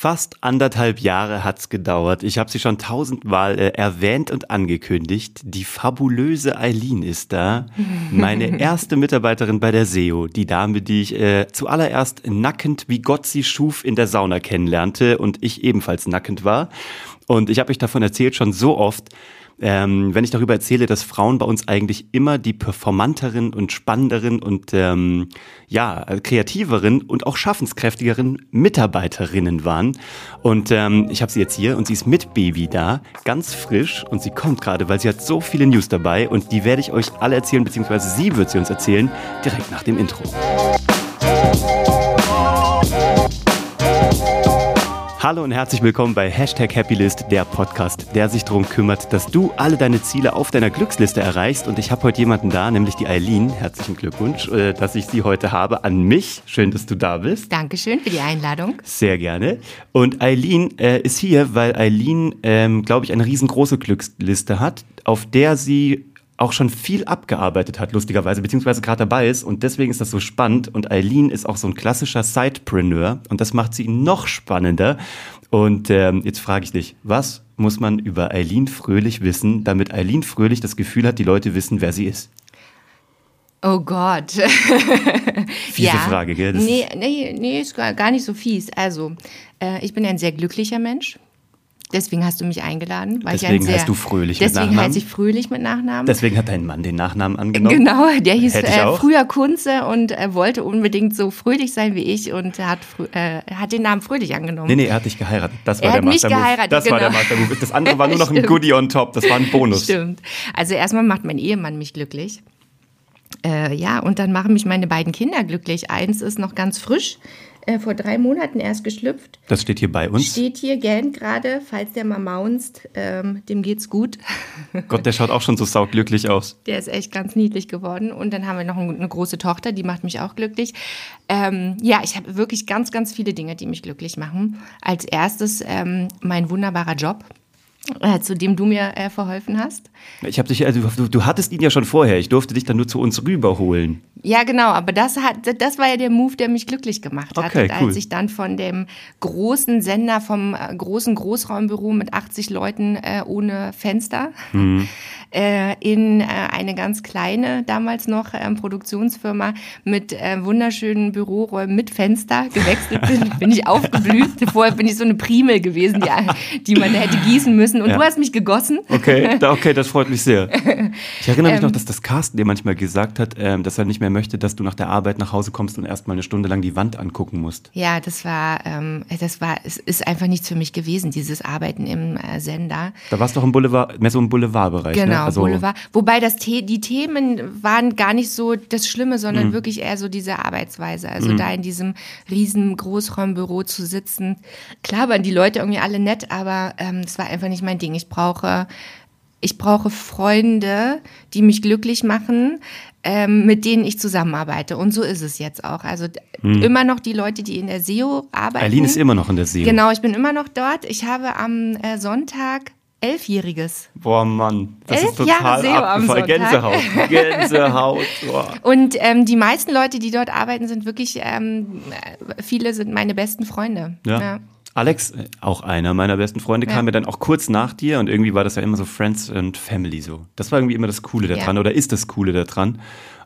Fast anderthalb Jahre hat's gedauert. Ich habe sie schon tausendmal äh, erwähnt und angekündigt. Die fabulöse Eileen ist da. Meine erste Mitarbeiterin bei der SEO. Die Dame, die ich äh, zuallererst nackend, wie Gott sie schuf, in der Sauna kennenlernte und ich ebenfalls nackend war. Und ich habe euch davon erzählt schon so oft ähm, wenn ich darüber erzähle, dass Frauen bei uns eigentlich immer die performanteren und spannenderen und ähm, ja, kreativeren und auch schaffenskräftigeren Mitarbeiterinnen waren. Und ähm, ich habe sie jetzt hier und sie ist mit Baby da, ganz frisch und sie kommt gerade, weil sie hat so viele News dabei und die werde ich euch alle erzählen, beziehungsweise sie wird sie uns erzählen, direkt nach dem Intro. Hallo und herzlich willkommen bei Hashtag Happylist, der Podcast, der sich darum kümmert, dass du alle deine Ziele auf deiner Glücksliste erreichst. Und ich habe heute jemanden da, nämlich die Eileen. Herzlichen Glückwunsch, äh, dass ich sie heute habe an mich. Schön, dass du da bist. Dankeschön für die Einladung. Sehr gerne. Und Eileen äh, ist hier, weil Eileen, ähm, glaube ich, eine riesengroße Glücksliste hat, auf der sie auch schon viel abgearbeitet hat, lustigerweise, beziehungsweise gerade dabei ist. Und deswegen ist das so spannend. Und Eileen ist auch so ein klassischer Sidepreneur. Und das macht sie noch spannender. Und ähm, jetzt frage ich dich, was muss man über Eileen Fröhlich wissen, damit Eileen Fröhlich das Gefühl hat, die Leute wissen, wer sie ist? Oh Gott. Fiese ja. Frage, gell? Das nee, nee, nee, ist gar nicht so fies. Also, äh, ich bin ein sehr glücklicher Mensch. Deswegen hast du mich eingeladen. Weil deswegen ich sehr, heißt du Fröhlich mit Nachnamen. Deswegen heiße ich Fröhlich mit Nachnamen. Deswegen hat dein Mann den Nachnamen angenommen. Genau, der hieß äh, früher Kunze und äh, wollte unbedingt so fröhlich sein wie ich und hat, äh, hat den Namen Fröhlich angenommen. Nee, nee, er hat dich geheiratet. Das war er der geheiratet, Das genau. war der genau. Mastermove. Das andere war nur noch ein Goodie on top. Das war ein Bonus. Stimmt. Also erstmal macht mein Ehemann mich glücklich. Äh, ja, und dann machen mich meine beiden Kinder glücklich. Eins ist noch ganz frisch äh, vor drei Monaten erst geschlüpft. Das steht hier bei uns. Steht hier gern gerade, falls der mal maunzt, ähm, dem geht's gut. Gott, der schaut auch schon so sauglücklich aus. Der ist echt ganz niedlich geworden. Und dann haben wir noch eine große Tochter, die macht mich auch glücklich. Ähm, ja, ich habe wirklich ganz, ganz viele Dinge, die mich glücklich machen. Als erstes ähm, mein wunderbarer Job äh, zu dem du mir äh, verholfen hast. Ich habe dich, also du, du, hattest ihn ja schon vorher. Ich durfte dich dann nur zu uns rüberholen. Ja, genau. Aber das hat, das war ja der Move, der mich glücklich gemacht hat. Okay, cool. Als ich dann von dem großen Sender, vom äh, großen Großraumbüro mit 80 Leuten äh, ohne Fenster mhm. Äh, in äh, eine ganz kleine, damals noch ähm, Produktionsfirma mit wunderschönen Büroräumen mit Fenster gewechselt bin, bin ich aufgeblüht. Vorher bin ich so eine Primel gewesen, die, die man hätte gießen müssen müssen und ja. du hast mich gegossen. Okay, okay, das freut mich sehr. Ich erinnere mich ähm, noch, dass das Carsten dir manchmal gesagt hat, ähm, dass er nicht mehr möchte, dass du nach der Arbeit nach Hause kommst und erstmal eine Stunde lang die Wand angucken musst. Ja, das war, ähm, das war, es ist einfach nichts für mich gewesen, dieses Arbeiten im äh, Sender. Da warst du doch im Boulevard, mehr so im Boulevardbereich. Ne? Genau, ne? also Boulevard. Wobei das die Themen waren gar nicht so das Schlimme, sondern mhm. wirklich eher so diese Arbeitsweise. Also mhm. da in diesem riesen Großraumbüro zu sitzen. Klar waren die Leute irgendwie alle nett, aber ähm, es war einfach nicht mein Ding. Ich brauche, ich brauche Freunde, die mich glücklich machen, ähm, mit denen ich zusammenarbeite. Und so ist es jetzt auch. Also hm. immer noch die Leute, die in der SEO arbeiten. Eileen ist immer noch in der SEO. Genau, ich bin immer noch dort. Ich habe am äh, Sonntag Elfjähriges. Boah, Mann, das Elf ist total abgefallen. Gänsehaut. Gänsehaut. Boah. Und ähm, die meisten Leute, die dort arbeiten, sind wirklich, ähm, viele sind meine besten Freunde. ja. ja. Alex, äh, auch einer meiner besten Freunde, ja. kam mir dann auch kurz nach dir und irgendwie war das ja immer so Friends and Family so. Das war irgendwie immer das Coole daran ja. oder ist das Coole daran.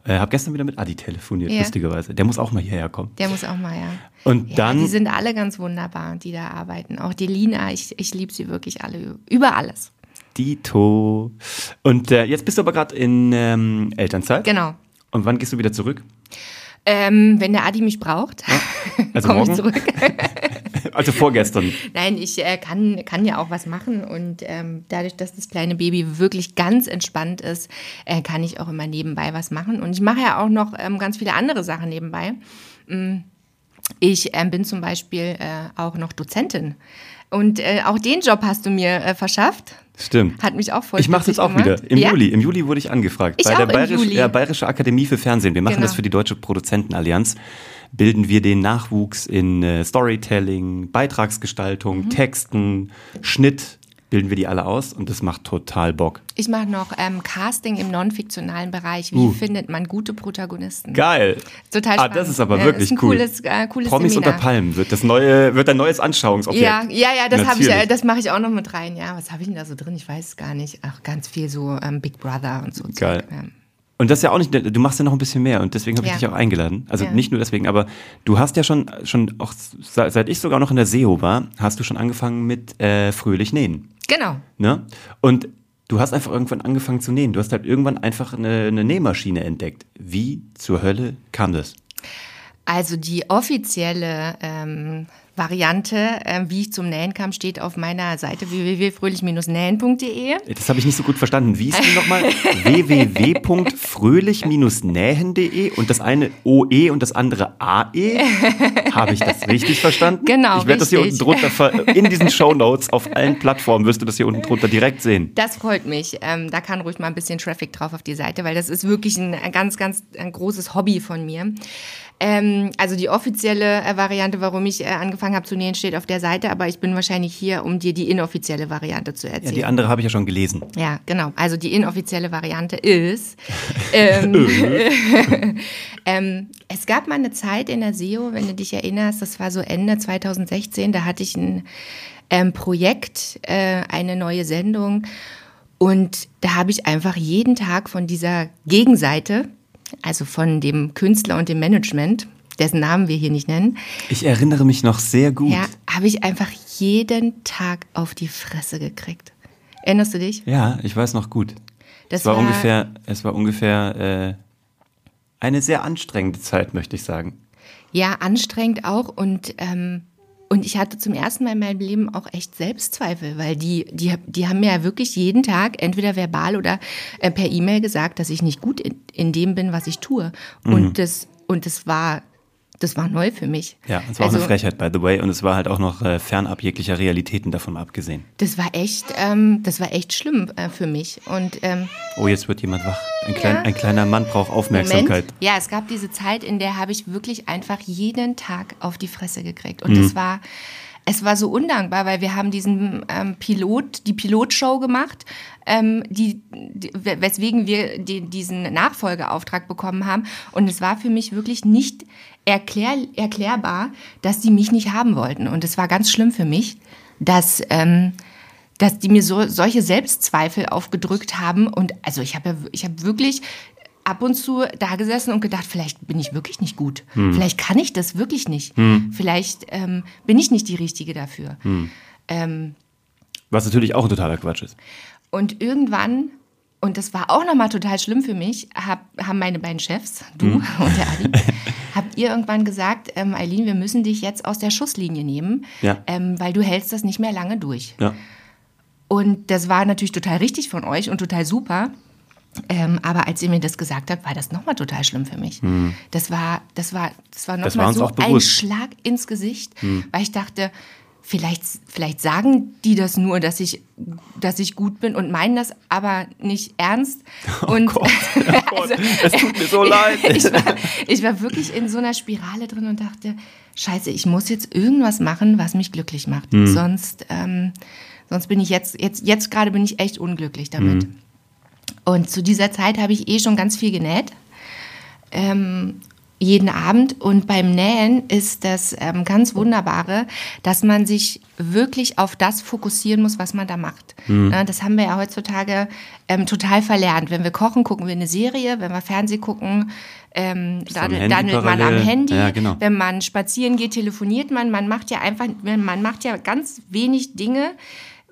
Äh, hab gestern wieder mit Adi telefoniert, ja. lustigerweise. Der muss auch mal hierher kommen. Der muss auch mal, ja. Und ja, dann. Die sind alle ganz wunderbar, die da arbeiten. Auch die Lina, ich, ich liebe sie wirklich alle über alles. Dito. Und äh, jetzt bist du aber gerade in ähm, Elternzeit. Genau. Und wann gehst du wieder zurück? Ähm, wenn der Adi mich braucht, ja, also komme ich zurück. also vorgestern. Nein, ich äh, kann, kann ja auch was machen und ähm, dadurch, dass das kleine Baby wirklich ganz entspannt ist, äh, kann ich auch immer nebenbei was machen. Und ich mache ja auch noch ähm, ganz viele andere Sachen nebenbei. Mm, ich ähm, bin zum Beispiel äh, auch noch Dozentin. Und äh, auch den Job hast du mir äh, verschafft. Stimmt. Hat mich auch voll Ich mache jetzt auch gemacht. wieder. Im ja? Juli. Im Juli wurde ich angefragt. Ich bei der Bayerisch, ja, Bayerische Akademie für Fernsehen. Wir machen genau. das für die Deutsche Produzentenallianz. Bilden wir den Nachwuchs in äh, Storytelling, Beitragsgestaltung, mhm. Texten, Schnitt, bilden wir die alle aus und das macht total Bock. Ich mache noch ähm, Casting im non-fiktionalen Bereich. Wie Uh. findet man gute Protagonisten? Geil. Total Ah, spannend. das ist aber Ja, wirklich ist ein cool. Cooles, äh, cooles Promis Seminar. unter Palmen wird das neue, wird ein neues Anschauungsobjekt. Ja, ja, ja, das habe ich, äh, das mache ich auch noch mit rein. Ja, was habe ich denn da so drin? Ich weiß es gar nicht. Ach, ganz viel so ähm, Big Brother und so. Geil. Zeug, ja. Und das ist ja auch nicht, du machst ja noch ein bisschen mehr und deswegen habe ich Ja. dich auch eingeladen. Also Ja. nicht nur deswegen, aber du hast ja schon, schon auch, se- seit ich sogar noch in der SEO war, hast du schon angefangen mit äh, fröhlich nähen. Genau. Ne? Und du hast einfach irgendwann angefangen zu nähen. Du hast halt irgendwann einfach eine, eine Nähmaschine entdeckt. Wie zur Hölle kam das? Also die offizielle ähm, Variante, ähm, wie ich zum Nähen kam, steht auf meiner Seite www.fröhlich-nähen.de. Das habe ich nicht so gut verstanden. Wie ist die nochmal? www.fröhlich-nähen.de und das eine OE und das andere AE. Habe ich das richtig verstanden? Genau, Ich werde das hier unten drunter, in diesen Shownotes auf allen Plattformen wirst du das hier unten drunter direkt sehen. Das freut mich. Ähm, da kann ruhig mal ein bisschen Traffic drauf auf die Seite, weil das ist wirklich ein, ein ganz, ganz ein großes Hobby von mir. Ähm, also die offizielle äh, Variante, warum ich äh, angefangen habe zu nähen, steht auf der Seite, aber ich bin wahrscheinlich hier, um dir die inoffizielle Variante zu Ja, erzählen. die andere habe ich ja schon gelesen. Ja, genau. Also die inoffizielle Variante ist, ähm, ähm, es gab mal eine Zeit in der SEO, wenn du dich erinnerst, das war so Ende 2016, da hatte ich ein ähm, Projekt, äh, eine neue Sendung und da habe ich einfach jeden Tag von dieser Gegenseite, also von dem Künstler und dem Management, dessen Namen wir hier nicht nennen, Ich erinnere mich noch sehr gut. ja, habe ich einfach jeden Tag auf die Fresse gekriegt. Erinnerst du dich? Ja, ich weiß noch gut. Das es war, war- ungefähr, es war ungefähr äh, eine sehr anstrengende Zeit, möchte ich sagen. Ja, anstrengend auch und ähm, und ich hatte zum ersten Mal in meinem Leben auch echt Selbstzweifel, weil die, die, die haben mir ja wirklich jeden Tag, entweder verbal oder äh, per E-Mail gesagt, dass ich nicht gut in, in dem bin, was ich tue. Mhm. Und das, und das war, das war neu für mich. Ja, es war auch Also, eine Frechheit, by the way. Und es war halt auch noch äh, fernab jeglicher Realitäten davon abgesehen. Das war echt, ähm, das war echt schlimm äh, für mich. Und ähm, Oh, jetzt wird jemand wach. Ein, klein, Ja. ein kleiner Mann braucht Aufmerksamkeit. Moment. Ja, es gab diese Zeit, in der habe ich wirklich einfach jeden Tag auf die Fresse gekriegt. Mhm. Und das war, es war so undankbar, weil wir haben diesen ähm, Pilot, die Pilotshow gemacht, ähm, die, die, weswegen wir die, diesen Nachfolgeauftrag bekommen haben. Und es war für mich wirklich nicht erklär, erklärbar, dass die mich nicht haben wollten. Und es war ganz schlimm für mich, dass ähm, dass die mir so solche Selbstzweifel aufgedrückt haben und also ich habe ja, ich habe wirklich ab und zu da gesessen und gedacht, vielleicht bin ich wirklich nicht gut, vielleicht kann ich das wirklich nicht, vielleicht ähm, bin ich nicht die Richtige dafür. Ähm, Was natürlich auch ein totaler Quatsch ist. und irgendwann und das war auch nochmal total schlimm für mich, hab, haben meine beiden Chefs, du und der Adi, habt ihr irgendwann gesagt, ähm, Eileen, wir müssen dich jetzt aus der Schusslinie nehmen, Ja. ähm, weil du hältst das nicht mehr lange durch. Ja. Und das war natürlich total richtig von euch und total super. Ähm, aber als ihr mir das gesagt habt, war das nochmal total schlimm für mich. Das war, das war, das war. Das war nochmal so ein. Schlag ins Gesicht, weil ich dachte, vielleicht, vielleicht sagen die das nur, dass ich, dass ich gut bin und meinen das aber nicht ernst. und Oh Gott, oh Gott, es tut mir so leid. ich, war, ich war wirklich in so einer Spirale drin und dachte, scheiße, ich muss jetzt irgendwas machen, was mich glücklich macht. Sonst, ähm, sonst bin ich jetzt, jetzt, jetzt gerade bin ich echt unglücklich damit. Und zu dieser Zeit habe ich eh schon ganz viel genäht. Ähm, jeden Abend. Und beim Nähen ist das ähm, ganz Wunderbare, dass man sich wirklich auf das fokussieren muss, was man da macht. Ja, das haben wir ja heutzutage ähm, total verlernt. Wenn wir kochen, gucken wir eine Serie. Wenn wir Fernsehen gucken, ähm, am dann, dann man am. Handy. Ja, genau. Wenn man spazieren geht, telefoniert man. Man macht ja einfach, man macht ja ganz wenig Dinge,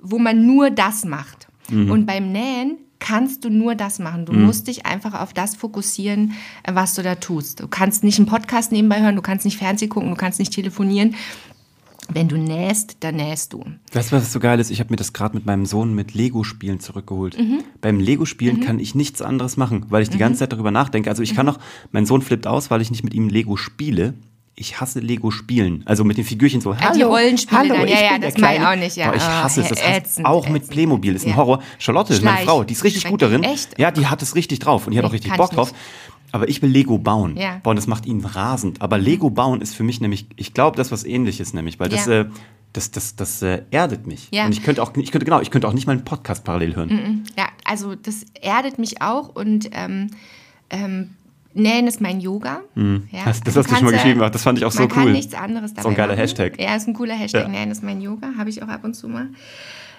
wo man nur das macht. Mhm. Und beim Nähen kannst du nur das machen. Du musst dich einfach auf das fokussieren, äh, was du da tust. Du kannst nicht einen Podcast nebenbei hören, du kannst nicht Fernsehen gucken, du kannst nicht telefonieren. Wenn du nähst, dann nähst du. Weißt du, was so geil ist? Ich habe mir das gerade mit meinem Sohn mit Lego-Spielen zurückgeholt. Mhm. Beim Lego-Spielen kann ich nichts anderes machen, weil ich die ganze Zeit darüber nachdenke. Also ich kann Mhm. auch, mein Sohn flippt aus, weil ich nicht mit ihm Lego spiele. Ich hasse Lego spielen. Also mit den Figürchen so. Hallo, die Rollenspiele hallo, dann. ich Ja, ja, das mag ich auch nicht, ja. Boah, ich Oh, hasse es. Das heißt, ätzend, auch mit ätzend. Playmobil ist ein Ja. Horror. Charlotte ist meine Schleich. Frau, die ist richtig gut darin. Echt? Ja, die hat es richtig drauf und die hat auch richtig Bock drauf. Aber ich will Lego bauen. Ja. Boah, und das macht ihn rasend. Aber Lego bauen ist für mich nämlich, ich glaube, das was ähnliches nämlich, weil das, Ja. äh, das, das, das äh, erdet mich. Ja. Und ich könnte auch, ich könnte, genau, ich könnte auch nicht mal einen Podcast parallel hören. Ja, also das erdet mich auch und ähm, ähm, Nähen ist mein Yoga. Ja, Mhm. Das- das also hast du schon mal ja- geschrieben, das fand ich auch so man kann cool. nichts anderes dabei So ein geiler machen. Hashtag. Ja, ist ein cooler Hashtag. Ja. Nähen ist mein Yoga, habe ich auch ab und zu mal.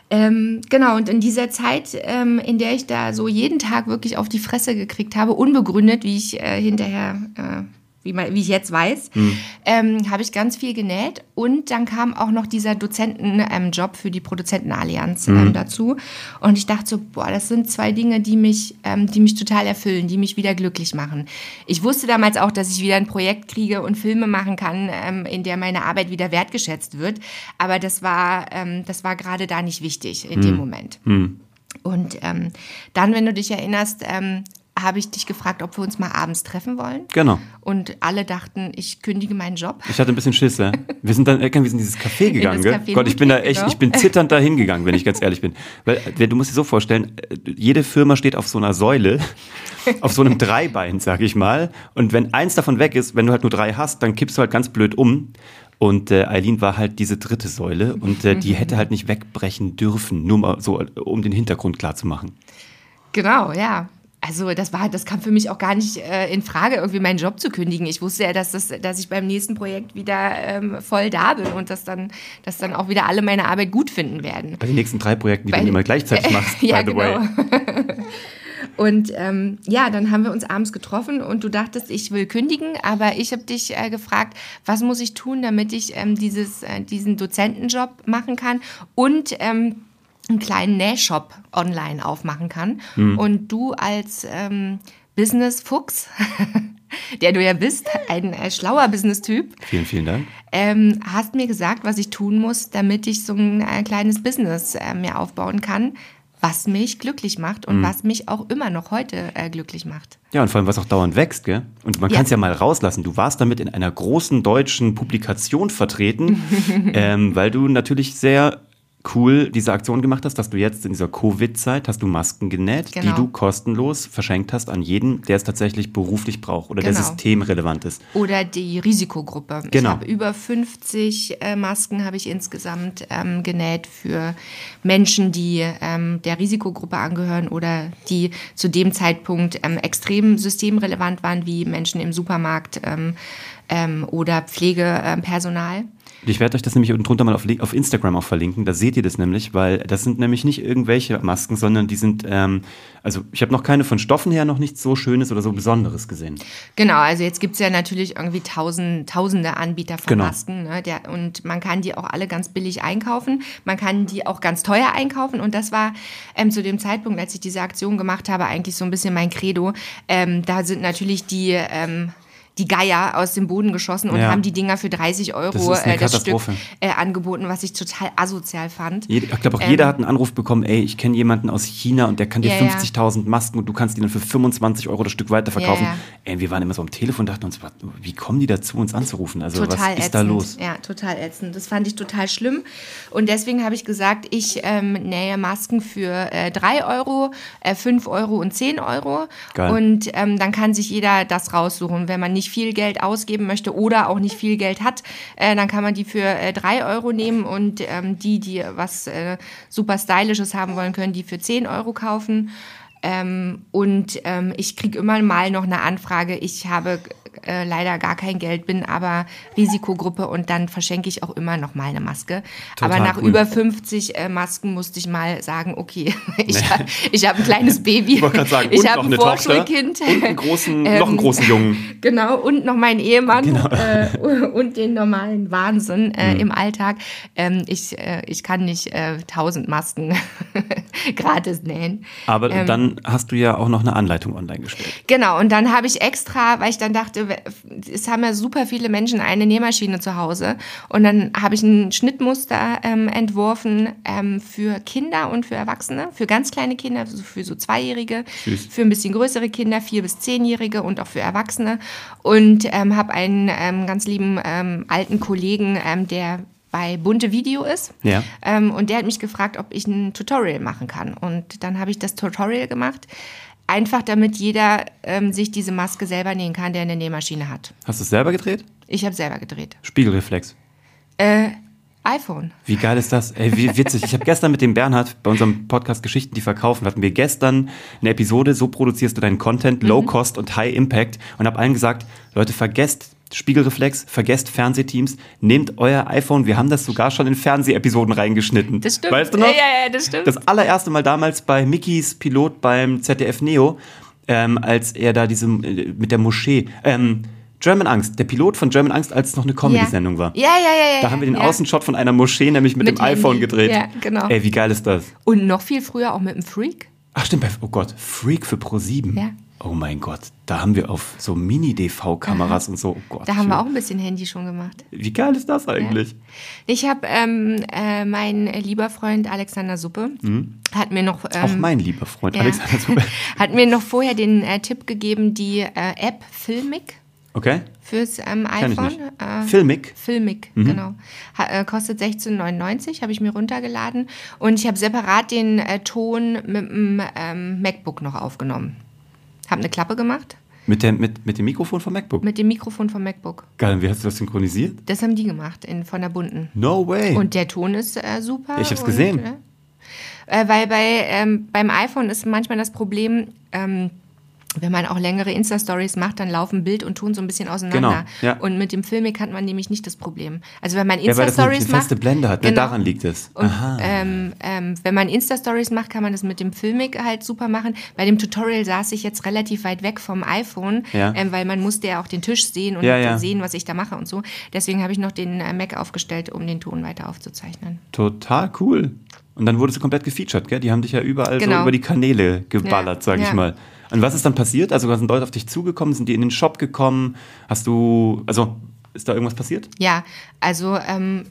Ähm, genau, und in dieser Zeit, ähm, in der ich da so jeden Tag wirklich auf die Fresse gekriegt habe, unbegründet, wie ich äh, hinterher, äh, wie, man, wie ich jetzt weiß, Hm. ähm, habe ich ganz viel genäht. Und dann kam auch noch dieser Dozentenjob ähm, Job für die Produzentenallianz Hm. ähm, dazu. Und ich dachte so, boah, das sind zwei Dinge, die mich, ähm, die mich total erfüllen, die mich wieder glücklich machen. Ich wusste damals auch, dass ich wieder ein Projekt kriege und Filme machen kann, ähm, in der meine Arbeit wieder wertgeschätzt wird. Aber das war, ähm, das war gerade da nicht wichtig in dem Moment. Und ähm, dann, wenn du dich erinnerst, ähm, habe ich dich gefragt, ob wir uns mal abends treffen wollen. Genau. Und alle dachten, ich kündige meinen Job. Ich hatte ein bisschen Schiss, ja. Wir sind dann irgendwann wir sind in dieses Café gegangen, gell? Café Gott, ich bin da echt, genau. ich bin zitternd da hingegangen, wenn ich ganz ehrlich bin. Weil, äh, du musst dir so vorstellen, äh, jede Firma steht auf so einer Säule, auf so einem Dreibein, sag ich mal. Und wenn eins davon weg ist, wenn du halt nur drei hast, dann kippst du halt ganz blöd um. Und äh, Eileen war halt diese dritte Säule und äh, die hätte halt nicht wegbrechen dürfen, nur mal so, äh, um den Hintergrund klar zu machen. Genau, ja. Also das war, das kam für mich auch gar nicht äh, in Frage, irgendwie meinen Job zu kündigen. Ich wusste ja, dass, das, dass ich beim nächsten Projekt wieder ähm, voll da bin und dass dann, dass dann auch wieder alle meine Arbeit gut finden werden. Bei den nächsten drei Projekten, die Bei- du immer gleichzeitig machst, ja, by the genau. way. Und ähm, ja, dann haben wir uns abends getroffen und du dachtest, ich will kündigen, aber ich habe dich äh, gefragt, was muss ich tun, damit ich ähm, dieses, äh, diesen Dozentenjob machen kann und ähm, einen kleinen Nähshop online aufmachen kann. Hm. Und du als ähm, Business-Fuchs, der du ja bist, ein äh, schlauer Business-Typ, Vielen, vielen Dank. ähm, hast mir gesagt, was ich tun muss, damit ich so ein äh, kleines Business äh, mir aufbauen kann, was mich glücklich macht Mhm. und was mich auch immer noch heute äh, glücklich macht. Ja, und vor allem, was auch dauernd wächst, gell? Und man Ja. kann es ja mal rauslassen. Du warst damit in einer großen deutschen Publikation vertreten, ähm, weil du natürlich sehr cool diese Aktion gemacht hast, dass du jetzt in dieser Covid-Zeit hast du Masken genäht, Genau. die du kostenlos verschenkt hast an jeden, der es tatsächlich beruflich braucht oder der Genau. systemrelevant ist. Oder die Risikogruppe. Ich Genau. habe über 50 äh, Masken habe ich insgesamt ähm, genäht für Menschen, die ähm, der Risikogruppe angehören oder die zu dem Zeitpunkt ähm, extrem systemrelevant waren, wie Menschen im Supermarkt ähm, ähm, oder Pflegepersonal. Ich werde euch das nämlich unten drunter mal auf, auf Instagram auch verlinken. Da seht ihr das nämlich, weil das sind nämlich nicht irgendwelche Masken, sondern die sind, ähm, also ich habe noch keine von Stoffen her noch nichts so Schönes oder so Besonderes gesehen. Genau, also jetzt gibt's ja natürlich irgendwie tausend, tausende Anbieter von Genau. Masken. Ne? Der, und man kann die auch alle ganz billig einkaufen. Man kann die auch ganz teuer einkaufen. Und das war ähm, zu dem Zeitpunkt, als ich diese Aktion gemacht habe, eigentlich so ein bisschen mein Credo. Ähm, da sind natürlich die... Die Geier aus dem Boden geschossen und Ja. haben die Dinger für 30 Euro Das äh, das Stück äh, angeboten, was ich total asozial fand. Jed- Ich glaube auch Ähm, jeder hat einen Anruf bekommen, ey, ich kenne jemanden aus China und der kann dir Ja, ja. 50.000 Masken und du kannst die dann für 25 Euro das Stück weiterverkaufen. Ja. Ey, wir waren immer so am Telefon und dachten uns, wie kommen die dazu, uns anzurufen? Also total was ist ätzend. da los? Ja, total ätzend. Das fand ich total schlimm. Und deswegen habe ich gesagt, ich ähm, nähe Masken für äh, 3 Euro, äh, 5 Euro und 10 Euro. Geil. Und ähm, dann kann sich jeder das raussuchen. Wenn man nicht viel Geld ausgeben möchte oder auch nicht viel Geld hat, äh, dann kann man die für äh, 3 Euro nehmen und ähm, die, die was äh, super Stylisches haben wollen, können die für 10 Euro kaufen. Ähm, und ähm, ich kriege immer mal noch eine Anfrage. Ich habe äh, leider gar kein Geld, bin aber Risikogruppe und dann verschenke ich auch immer noch mal eine Maske. Total aber nach cool. über 50 äh, Masken musste ich mal sagen, okay, ich, ich habe ein kleines Baby. Ich sagen, ich habe ein Vorschulkind. und einen großen, Ähm, noch einen großen Jungen. Genau, und noch meinen Ehemann Genau. äh, und den normalen Wahnsinn Mhm. äh, im Alltag. Ähm, ich, äh, ich kann nicht äh, 1000 Masken gratis nähen. Aber ähm, dann hast du ja auch noch eine Anleitung online gestellt. Genau, und dann habe ich extra, weil ich dann dachte, es haben ja super viele Menschen eine Nähmaschine zu Hause. Und dann habe ich ein Schnittmuster ähm, entworfen ähm, für Kinder und für Erwachsene, für ganz kleine Kinder, also für so Zweijährige, Süß. für ein bisschen größere Kinder, vier bis zehnjährige und auch für Erwachsene. Und ähm, habe einen ähm, ganz lieben ähm, alten Kollegen, ähm, der bei Bunte Video ist. Ja. Ähm, und der hat mich gefragt, ob ich ein Tutorial machen kann. Und dann habe ich das Tutorial gemacht. Einfach damit jeder ähm, sich diese Maske selber nähen kann, der eine Nähmaschine hat. Hast du es selber gedreht? Ich habe selber gedreht. Spiegelreflex. Äh, iPhone. Wie geil ist das? Ey, wie witzig. Ich habe gestern mit dem Bernhard bei unserem Podcast Geschichten, die verkaufen, hatten wir gestern eine Episode, so produzierst du deinen Content, Low Cost und High Impact und habe allen gesagt, Leute, vergesst Spiegelreflex, vergesst Fernsehteams, nehmt euer iPhone. Wir haben das sogar schon in Fernsehepisoden reingeschnitten. Das stimmt. Weißt du noch? Ja, ja, ja, das stimmt. Das allererste Mal damals bei Mickys Pilot beim ZDF Neo, ähm, als er da diese, äh, mit der Moschee, ähm, German Angst, der Pilot von German Angst, als es noch eine Comedy-Sendung war. Ja, ja, ja, ja. Da haben wir den ja. Außenshot von einer Moschee nämlich mit, Mit dem iPhone gedreht. Ja, genau. Ey, wie geil ist das? Und noch viel früher auch mit dem Freak. Ach stimmt, bei, oh Gott, Freak für Pro7. Ja. Oh mein Gott, da haben wir auf so Mini-DV-Kameras und so. Oh Gott. Da haben wir auch ein bisschen Handy schon gemacht. Wie geil ist das eigentlich? Ich habe ähm, äh, mein lieber Freund Alexander Suppe hat mir noch ähm, Auch mein lieber Freund ja, Alexander Zuber. hat mir noch vorher den äh, Tipp gegeben, die äh, App Filmic Okay. fürs ähm, iPhone. Äh, Filmic. Filmic, genau. Ha, äh, kostet 16,99, habe ich mir runtergeladen. Und ich habe separat den äh, Ton mit dem ähm, MacBook noch aufgenommen. Habe eine Klappe gemacht Mit, der, mit, mit dem Mikrofon vom MacBook. mit dem Mikrofon vom MacBook. Geil, und wie hast du das synchronisiert? Das haben die gemacht in, von der bunten. No way. Und der Ton ist äh, super. Ich hab's und, gesehen. Äh, äh, weil bei, ähm, beim iPhone ist manchmal das Problem, ähm, wenn man auch längere Insta-Stories macht, dann laufen Bild und Ton so ein bisschen auseinander. Genau, ja. Und mit dem Filmic hat man nämlich nicht das Problem. Also wenn man ja, Insta-Stories feste macht. Blende hat, ne? Genau. daran liegt es. Und ähm, ähm, wenn man Insta-Stories macht, kann man das mit dem Filmic halt super machen. Bei dem Tutorial saß ich jetzt relativ weit weg vom iPhone, Ja. ähm, weil man musste ja auch den Tisch sehen und Ja, ja. sehen, was ich da mache und so. Deswegen habe ich noch den äh, Mac aufgestellt, um den Ton weiter aufzuzeichnen. Total cool. Und dann wurdest du komplett gefeatured, gell? Die haben dich ja überall so Genau. über die Kanäle geballert, Ja, sag ich ja. mal. Und was ist dann passiert? Also sind Leute auf dich zugekommen, sind die in den Shop gekommen? Hast du, also ist da irgendwas passiert? Ja, also, ähm,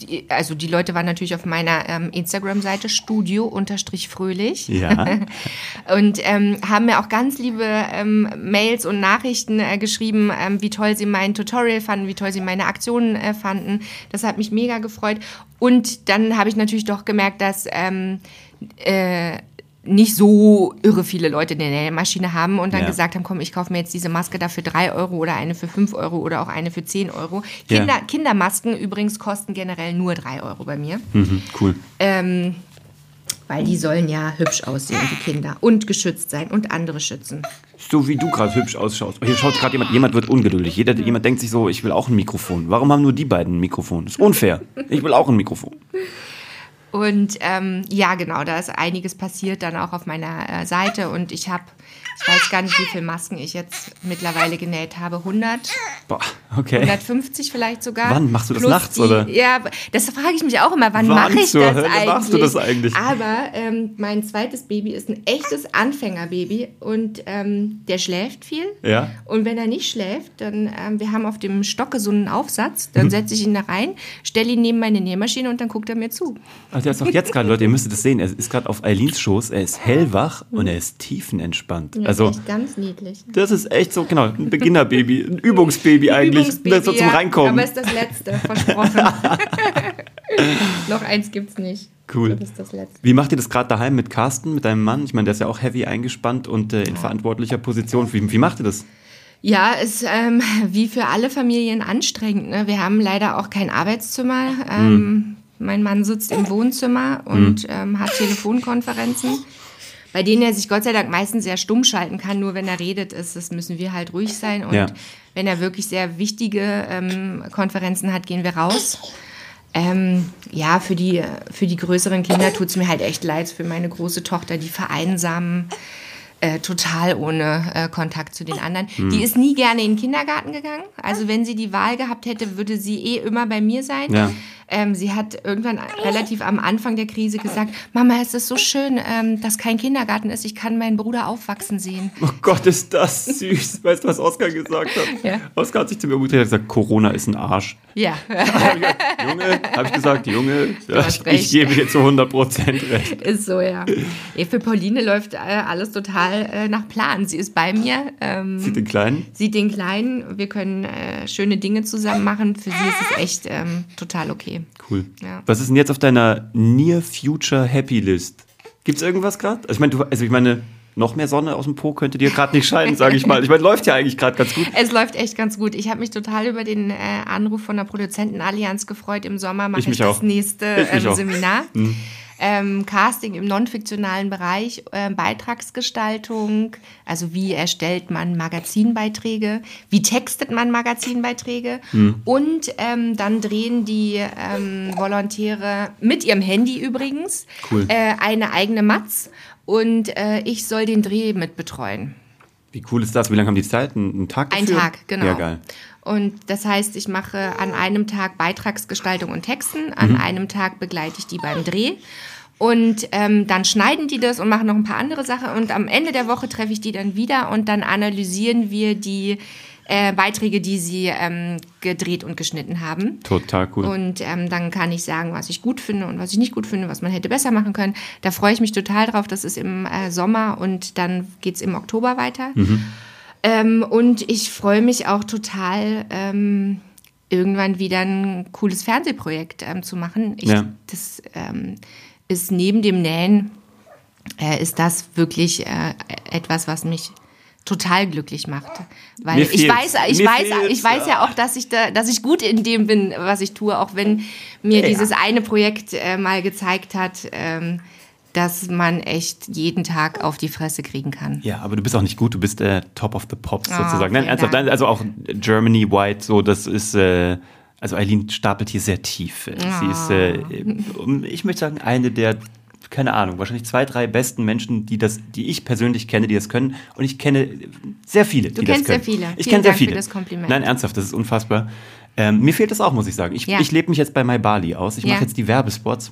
die, also die Leute waren natürlich auf meiner ähm, Instagram-Seite studio-fröhlich Ja. und ähm, haben mir auch ganz liebe ähm, Mails und Nachrichten äh, geschrieben, ähm, wie toll sie mein Tutorial fanden, wie toll sie meine Aktionen äh, fanden. Das hat mich mega gefreut. Und dann habe ich natürlich doch gemerkt, dass ähm, äh, nicht so irre viele Leute eine Nähmaschine haben und dann Ja. gesagt haben, komm, ich kaufe mir jetzt diese Maske da für 3 Euro oder eine für 5 Euro oder auch eine für 10 Euro. Ja. Kinder, Kindermasken übrigens kosten generell nur 3 Euro bei mir. Mhm, cool. Ähm, weil die sollen ja hübsch aussehen, die Kinder. Und geschützt sein und andere schützen. So wie du gerade hübsch ausschaust. Hier schaut gerade jemand, jemand wird ungeduldig. Jeder, jemand denkt sich so, ich will auch ein Mikrofon. Warum haben nur die beiden ein Mikrofon? Das ist unfair. Ich will auch ein Mikrofon. Und ähm, ja, genau, da ist einiges passiert dann auch auf meiner äh, Seite. Und ich habe, ich weiß gar nicht, wie viele Masken ich jetzt mittlerweile genäht habe. 100, Boah, okay. 150 vielleicht sogar. Wann? Machst du das Plus nachts, die, oder? Ja, das frage ich mich auch immer. Wann Wann mache ich das Hölle eigentlich? machst du das eigentlich? Aber ähm, mein zweites Baby ist ein echtes Anfängerbaby und ähm, der schläft viel. Ja. Und wenn er nicht schläft, dann, ähm, wir haben auf dem Stocke so einen Aufsatz, dann Mhm. setze ich ihn da rein, stelle ihn neben meine Nähmaschine und dann guckt er mir zu. Also er ist auch jetzt gerade, Leute, ihr müsstet das sehen. Er ist gerade auf Eileens Schoß. Er ist hellwach und er ist tiefenentspannt. Ja, Also echt ganz niedlich. das ist echt so, genau, ein Beginnerbaby, ein Übungsbaby eigentlich. Übungsbaby, das so zum ja, Reinkommen. Aber ist das letzte, versprochen. Noch eins gibt's nicht. Cool. Das das. Wie macht ihr das gerade daheim mit Carsten, mit deinem Mann? Ich meine, der ist ja auch heavy eingespannt und äh, in verantwortlicher Position. Wie, wie macht ihr das? Ja, ist ähm, wie für alle Familien anstrengend. Ne? Wir haben leider auch kein Arbeitszimmer. Ähm, Mein Mann sitzt im Wohnzimmer und ähm, hat Telefonkonferenzen, bei denen er sich Gott sei Dank meistens sehr stumm schalten kann. Nur wenn er redet, ist, das müssen wir halt ruhig sein. Und Ja. wenn er wirklich sehr wichtige ähm, Konferenzen hat, gehen wir raus. Ähm, ja, für die, für die größeren Kinder tut es mir halt echt leid. Für meine große Tochter, die vereinsamen äh, total ohne äh, Kontakt zu den anderen. Hm. Die ist nie gerne in den Kindergarten gegangen. Also wenn sie die Wahl gehabt hätte, würde sie eh immer bei mir sein. Ja. Ähm, sie hat irgendwann relativ am Anfang der Krise gesagt, Mama, es ist so schön, ähm, dass kein Kindergarten ist. Ich kann meinen Bruder aufwachsen sehen. Oh Gott, ist das süß. Weißt du, was Oskar gesagt hat? Ja. Oskar hat sich zu mir umgedreht und gesagt, Corona ist ein Arsch. Ja. Junge, habe ich gesagt, Junge, ja, ich, gebe dir zu 100 Prozent recht. Ist so, ja. für Pauline läuft äh, alles total äh, nach Plan. Sie ist bei mir. Ähm, Sieht den Kleinen? sieht den Kleinen. Wir können äh, schöne Dinge zusammen machen. Für sie ist es echt ähm, total okay. Cool. Ja. Was ist denn jetzt auf deiner Near Future Happy List? Gibt's irgendwas gerade? Also ich meine, du, also ich meine, noch mehr Sonne aus dem Po könnte dir gerade nicht scheinen, sage ich mal. Ich meine, läuft ja eigentlich gerade ganz gut. Es läuft echt ganz gut. Ich habe mich total über den äh, Anruf von der Produzentenallianz gefreut. Im Sommer mache ich, ich das nächste ähm, Seminar. Mhm ähm, Casting im non-fiktionalen Bereich, äh, Beitragsgestaltung, also wie erstellt man Magazinbeiträge, wie textet man Magazinbeiträge mhm. und ähm, dann drehen die ähm, Volontäre mit ihrem Handy übrigens cool. äh, eine eigene Matz und äh, ich soll den Dreh mit betreuen. Wie cool ist das? Wie lange haben die Zeit? Ein Tag dafür? Ein Tag, genau. Ja, geil. Und das heißt, ich mache an einem Tag Beitragsgestaltung und Texten, an mhm. einem Tag begleite ich die beim Dreh. Und ähm, dann schneiden die das und machen noch ein paar andere Sachen. Und am Ende der Woche treffe ich die dann wieder und dann analysieren wir die äh, Beiträge, die sie ähm, gedreht und geschnitten haben. Total cool. Und ähm, dann kann ich sagen, was ich gut finde und was ich nicht gut finde, was man hätte besser machen können. Da freue ich mich total drauf. Das ist im äh, Sommer und dann geht es im Oktober weiter. Mhm. Ähm, und ich freue mich auch total, ähm, irgendwann wieder ein cooles Fernsehprojekt ähm, zu machen. Ich, ja. Das ähm, ist neben dem Nähen, äh, ist das wirklich äh, etwas, was mich total glücklich macht, weil ich weiß, ich weiß, ich weiß ja auch, dass ich da, dass ich gut in dem bin, was ich tue, auch wenn mir ja. dieses eine Projekt äh, mal gezeigt hat, ähm, dass man echt jeden Tag auf die Fresse kriegen kann. Ja, aber du bist auch nicht gut, du bist äh, Top of the Pops oh, sozusagen. Nein, ernsthaft, also auch Germany White, so, das ist, äh, also Eileen stapelt hier sehr tief. Oh. Sie ist, äh, ich möchte sagen, eine der keine Ahnung, wahrscheinlich zwei, drei besten Menschen, die das, die ich persönlich kenne, die das können. Und ich kenne sehr viele, du die das können. Kennst sehr viele. Ich kenne sehr viele. Für das Kompliment. Nein, ernsthaft, das ist unfassbar. Ähm, mir fehlt das auch, muss ich sagen. Ich, ja. ich lebe mich jetzt bei MyBali aus. Ich ja. mache jetzt die Werbespots.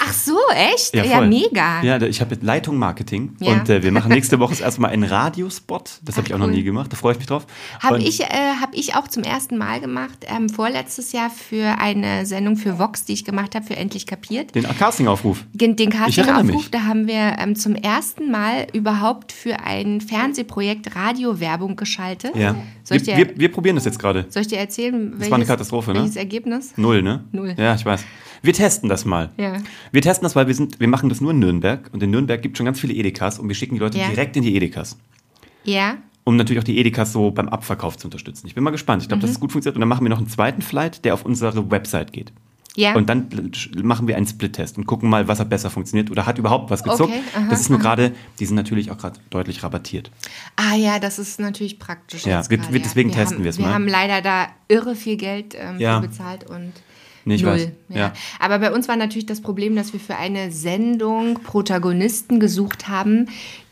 Ach so, echt? Ja, ja mega. Ja, ich habe Leitung Marketing und äh, wir machen nächste Woche erstmal einen Radiospot. Das habe ich auch cool. noch nie gemacht. Da freue ich mich drauf. Habe ich, äh, hab ich auch zum ersten Mal gemacht. Ähm, vorletztes Jahr für eine Sendung für Vox, die ich gemacht habe, für Endlich Kapiert. Den Castingaufruf. Den, den Castingaufruf, da haben wir ähm, zum ersten Mal überhaupt für ein Fernsehprojekt Radiowerbung geschaltet. Ja. Wir, dir, wir, wir, probieren das jetzt gerade. Soll ich dir erzählen, welches, eine Katastrophe, ne? Welches Ergebnis? Null, ne? Null. Ja, ich weiß. Wir testen das mal. Ja. Wir testen das, weil wir sind, wir machen das nur in Nürnberg und in Nürnberg gibt es schon ganz viele Edekas und wir schicken die Leute ja. direkt in die Edekas. Ja. Um natürlich auch die Edekas so beim Abverkauf zu unterstützen. Ich bin mal gespannt. Ich glaube, mhm. dass es gut funktioniert. Und dann machen wir noch einen zweiten Flight, der auf unsere Website geht. Ja. Und dann machen wir einen Split-Test und gucken mal, was hat besser funktioniert oder hat überhaupt was gezuckt. Okay, aha, das ist nur gerade, die sind natürlich auch gerade deutlich rabattiert. Ah ja, das ist natürlich praktisch. Ja, wir, wir, deswegen wir testen wir es mal. Wir haben leider da irre viel Geld ähm, ja. bezahlt und Nee, ich Null. Weiß. Ja. ja. Aber bei uns war natürlich das Problem, dass wir für eine Sendung Protagonisten gesucht haben,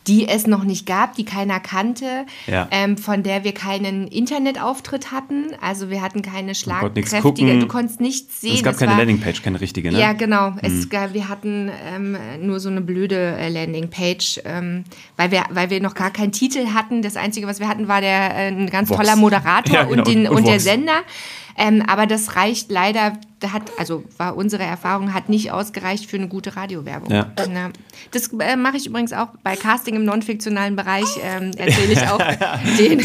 die es noch nicht gab, die keiner kannte, ja. ähm, von der wir keinen Internetauftritt hatten. Also wir hatten keine schlagkräftige, du konntest nichts sehen. Es gab es keine war, Landingpage, keine richtige, ne? Ja, genau. Mhm. Es gab, wir hatten ähm, nur so eine blöde äh, Landingpage, ähm, weil, wir, weil wir noch gar keinen Titel hatten. Das Einzige, was wir hatten, war der äh, ein ganz Vox. toller Moderator ja, genau. und, den, und, und der Sender. Ähm, aber das reicht leider, hat, also war unsere Erfahrung, hat nicht ausgereicht für eine gute Radiowerbung. Ja. Na, das äh, mache ich übrigens auch bei Casting im non-fiktionalen Bereich, ähm, erzähle ich auch den,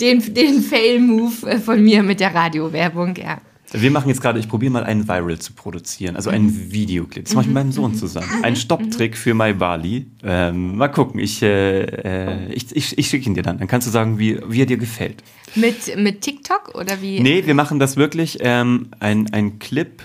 den, den Fail-Move äh, von mir mit der Radiowerbung, ja. Wir machen jetzt gerade, ich probiere mal einen Viral zu produzieren, also einen. Videoclip. Das mache ich mit meinem Sohn zusammen. Ein. Stopptrick für My Bali. Ähm, mal gucken, ich, äh, äh, ich, ich, ich schicke ihn dir dann. Dann kannst du sagen, wie, wie er dir gefällt. Mit, mit TikTok oder wie? Nee, wir machen das wirklich. Ähm, ein, ein Clip,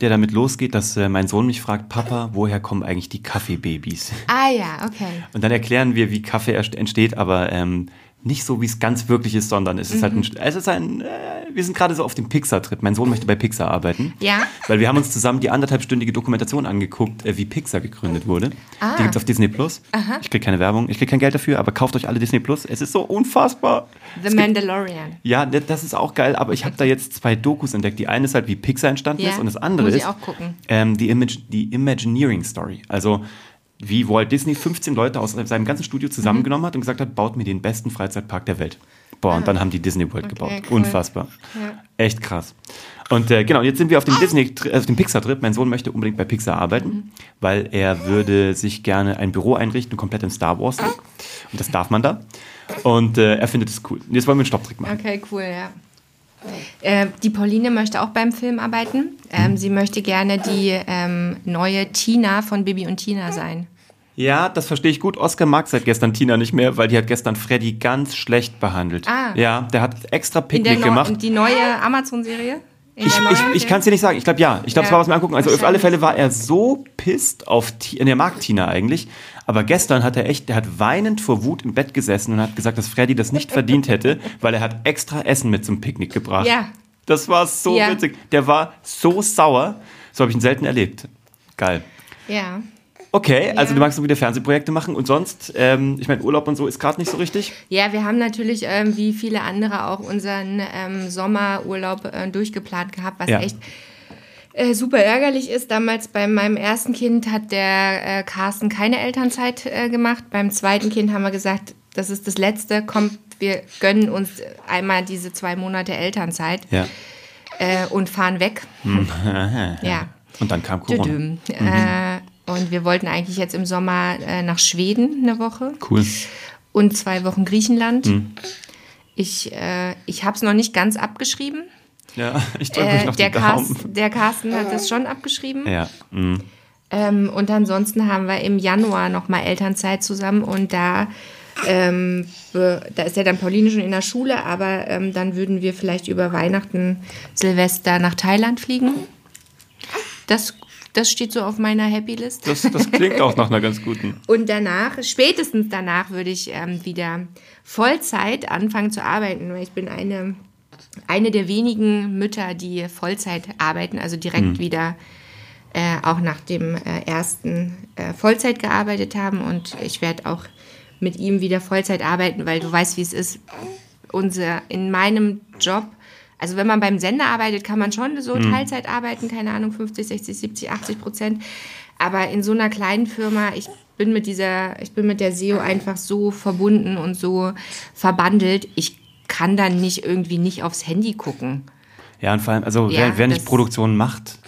der damit losgeht, dass äh, mein Sohn mich fragt, Papa, woher kommen eigentlich die Kaffeebabys? Ah ja, okay. Und dann erklären wir, wie Kaffee entsteht, aber ähm, nicht so, wie es ganz wirklich ist, sondern es ist mhm. halt ein, mhm. es ist ein, äh, wir sind gerade so auf dem Pixar-Trip. Mein Sohn möchte bei Pixar arbeiten. Ja. Weil wir haben uns zusammen die anderthalbstündige Dokumentation angeguckt, äh, wie Pixar gegründet wurde. Ah. Die gibt's auf Disney Plus. Aha. Ich kriege keine Werbung, ich kriege kein Geld dafür, aber kauft euch alle Disney Plus. Es ist so unfassbar. The es Mandalorian. Gibt, ja, das ist auch geil, aber ich habe da jetzt zwei Dokus entdeckt. Die eine ist halt, wie Pixar entstanden ja. ist und das andere Muss ist ähm, die, Image, die Imagineering Story. Also wie Walt Disney 15 Leute aus seinem ganzen Studio zusammengenommen hat und gesagt hat, baut mir den besten Freizeitpark der Welt. Boah, und dann haben die Disney World okay, gebaut. Cool. Unfassbar. Ja. Echt krass. Und äh, genau, jetzt sind wir auf dem Disney, auf dem Pixar-Trip. Mein Sohn möchte unbedingt bei Pixar arbeiten, mhm. weil er würde sich gerne ein Büro einrichten, komplett im Star Wars. Und das darf man da. Und äh, er findet es cool. Jetzt wollen wir einen Stopptrick machen. Okay, cool, ja. Äh, die Pauline möchte auch beim Film arbeiten. Ähm, mhm. Sie möchte gerne die ähm, neue Tina von Bibi und Tina sein. Ja, das verstehe ich gut. Oscar mag seit gestern Tina nicht mehr, weil die hat gestern Freddy ganz schlecht behandelt. Ah. Ja, der hat extra Picknick Neu- gemacht. Und die neue Amazon-Serie? Ich, ich, ich kann es dir nicht sagen. Ich glaube ja. Ich glaube, es Ja, war was mir angucken. Also auf alle. Fälle war er so pisst auf Tina. Er mag Tina eigentlich. Aber gestern hat er echt, der hat weinend vor Wut im Bett gesessen und hat gesagt, dass Freddy das nicht verdient hätte, weil er hat extra Essen mit zum Picknick gebracht. Ja. Das war so Ja. witzig. Der war so sauer. So habe ich ihn selten erlebt. Geil. Ja. Okay, also Ja. du magst so wieder Fernsehprojekte machen und sonst, ähm, ich meine, Urlaub und so ist gerade nicht so richtig. Ja, wir haben natürlich ähm, wie viele andere auch unseren ähm, Sommerurlaub äh, durchgeplant gehabt, was Ja. echt äh, super ärgerlich ist. Damals bei meinem ersten Kind hat der äh, Carsten keine Elternzeit äh, gemacht. Beim zweiten Kind haben wir gesagt, das ist das Letzte. Kommt, wir gönnen uns einmal diese zwei Monate Elternzeit Ja. äh, und fahren weg. ja. Und dann kam Corona. Tüdüm. Äh, und wir wollten eigentlich jetzt im Sommer äh, nach Schweden eine Woche Cool. und zwei Wochen Griechenland. Hm. Ich, äh, ich habe es noch nicht ganz abgeschrieben. Ja, ich drücke mich Äh, noch der, die Daumen. Carsten, der Carsten hat das schon abgeschrieben. Ja. mm. Ähm, und ansonsten haben wir im Januar nochmal Elternzeit zusammen und da, ähm, da ist ja dann Pauline schon in der Schule, aber ähm, dann würden wir vielleicht über Weihnachten, Silvester nach Thailand fliegen. Das, das steht so auf meiner Happy List. Das, das klingt auch nach einer ganz guten. Und danach, spätestens danach, würde ich ähm, wieder Vollzeit anfangen zu arbeiten, weil ich bin eine, eine der wenigen Mütter, die Vollzeit arbeiten, also direkt wieder äh, auch nach dem äh, ersten äh, Vollzeit gearbeitet haben. Und ich werde auch mit ihm wieder Vollzeit arbeiten, weil du weißt, wie es ist. Unser, in meinem Job, also wenn man beim Sender arbeitet, kann man schon so Teilzeit arbeiten, keine Ahnung, 50, 60, 70, 80 Prozent. Aber in so einer kleinen Firma, ich bin mit dieser, ich bin mit der SEO einfach so verbunden und so verbandelt, ich kann dann nicht irgendwie nicht aufs Handy gucken. Ja, und vor allem, also Ja, wer, wer nicht Produktion macht,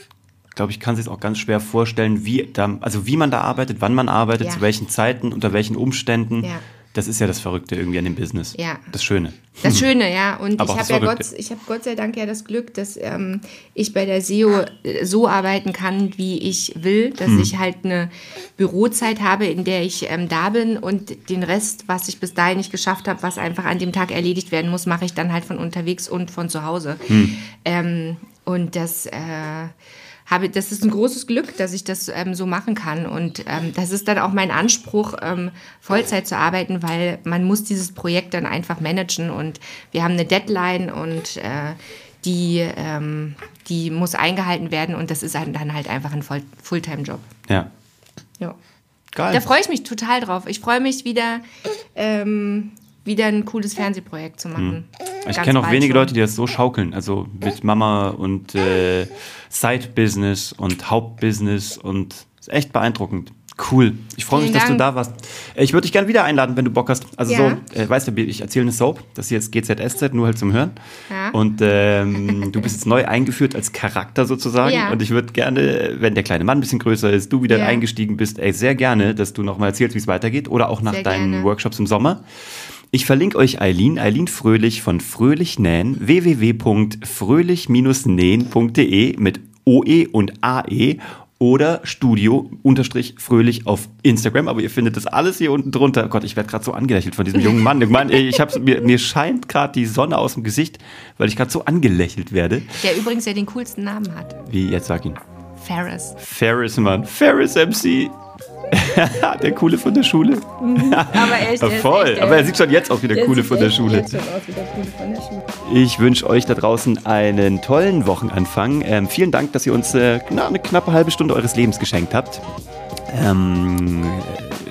glaube ich, kann sich auch ganz schwer vorstellen, wie da, also wie man da arbeitet, wann man arbeitet, Ja. zu welchen Zeiten, unter welchen Umständen. Ja. Das ist ja das Verrückte irgendwie an dem Business. Ja. Das Schöne. Das Schöne, ja. Und Aber ich habe ja Gott, ich habe Gott sei Dank ja das Glück, dass ähm, ich bei der SEO äh, so arbeiten kann, wie ich will, dass Hm. ich halt eine Bürozeit habe, in der ich ähm, da bin und den Rest, was ich bis dahin nicht geschafft habe, was einfach an dem Tag erledigt werden muss, mache ich dann halt von unterwegs und von zu Hause. Hm. Ähm, und das äh, habe, das ist ein großes Glück, dass ich das ähm, so machen kann. Und ähm, das ist dann auch mein Anspruch, ähm, Vollzeit zu arbeiten, weil man muss dieses Projekt dann einfach managen. Und wir haben eine Deadline und äh, die, ähm, die muss eingehalten werden. Und das ist dann halt einfach ein Voll Fulltime-Job. Ja. Ja. Geil. Da freue ich mich total drauf. Ich freue mich wieder, ähm, wieder ein cooles Fernsehprojekt zu machen. Ich kenne auch wenige schon. Leute, die das so schaukeln. Also mit Mama und äh, Side-Business und Hauptbusiness und ist echt beeindruckend. Cool. Ich freue mich, Vielen dass du Dank. da warst. Ich würde dich gerne wieder einladen, wenn du Bock hast. Also Ja. so, äh, weißt du, ich erzähle eine Soap, das ist jetzt GZSZ, nur halt zum Hören. Ja. Und ähm, du bist jetzt neu eingeführt als Charakter sozusagen. Ja. Und ich würde gerne, wenn der kleine Mann ein bisschen größer ist, du wieder eingestiegen bist, ey, sehr gerne, dass du nochmal erzählst, wie es weitergeht. Oder auch nach Sehr deinen gerne. Workshops im Sommer. Ich verlinke euch Eileen, Eileen Fröhlich von Fröhlich Nähen, www.fröhlich-nähen.de mit OE und AE oder Studio-Fröhlich auf Instagram. Aber ihr findet das alles hier unten drunter. Gott, ich werde gerade so angelächelt von diesem jungen Mann. Ich meine, ich hab's, mir, mir scheint gerade die Sonne aus dem Gesicht, weil ich gerade so angelächelt werde. Der übrigens ja den coolsten Namen hat. Wie, jetzt sag ihn. Ferris. Ferris, Mann. Ferris MC. der Coole von der Schule. Aber echt, Ja, voll. Aber er sieht schon jetzt aus wie der, Coole von der Schule. Jetzt schon aus wie der Coole von der Schule. Ich wünsche euch da draußen einen tollen Wochenanfang. Ähm, vielen Dank, dass ihr uns äh, na, eine knappe halbe Stunde eures Lebens geschenkt habt. Ähm,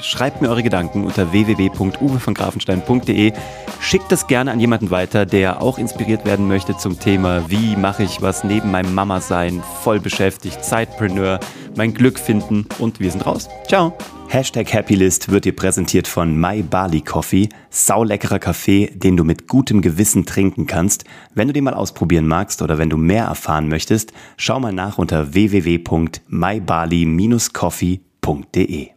schreibt mir eure Gedanken unter www.uwevongrafenstein.de. Schickt das gerne an jemanden weiter, der auch inspiriert werden möchte zum Thema, wie mache ich was neben meinem Mama-Sein, voll beschäftigt, Zeitpreneur, mein Glück finden und wir sind raus. Ciao. Hashtag Happylist wird dir präsentiert von My Bali Coffee. Sauleckerer Kaffee, den du mit gutem Gewissen trinken kannst. Wenn du den mal ausprobieren magst oder wenn du mehr erfahren möchtest, schau mal nach unter www.mybali-coffee.de.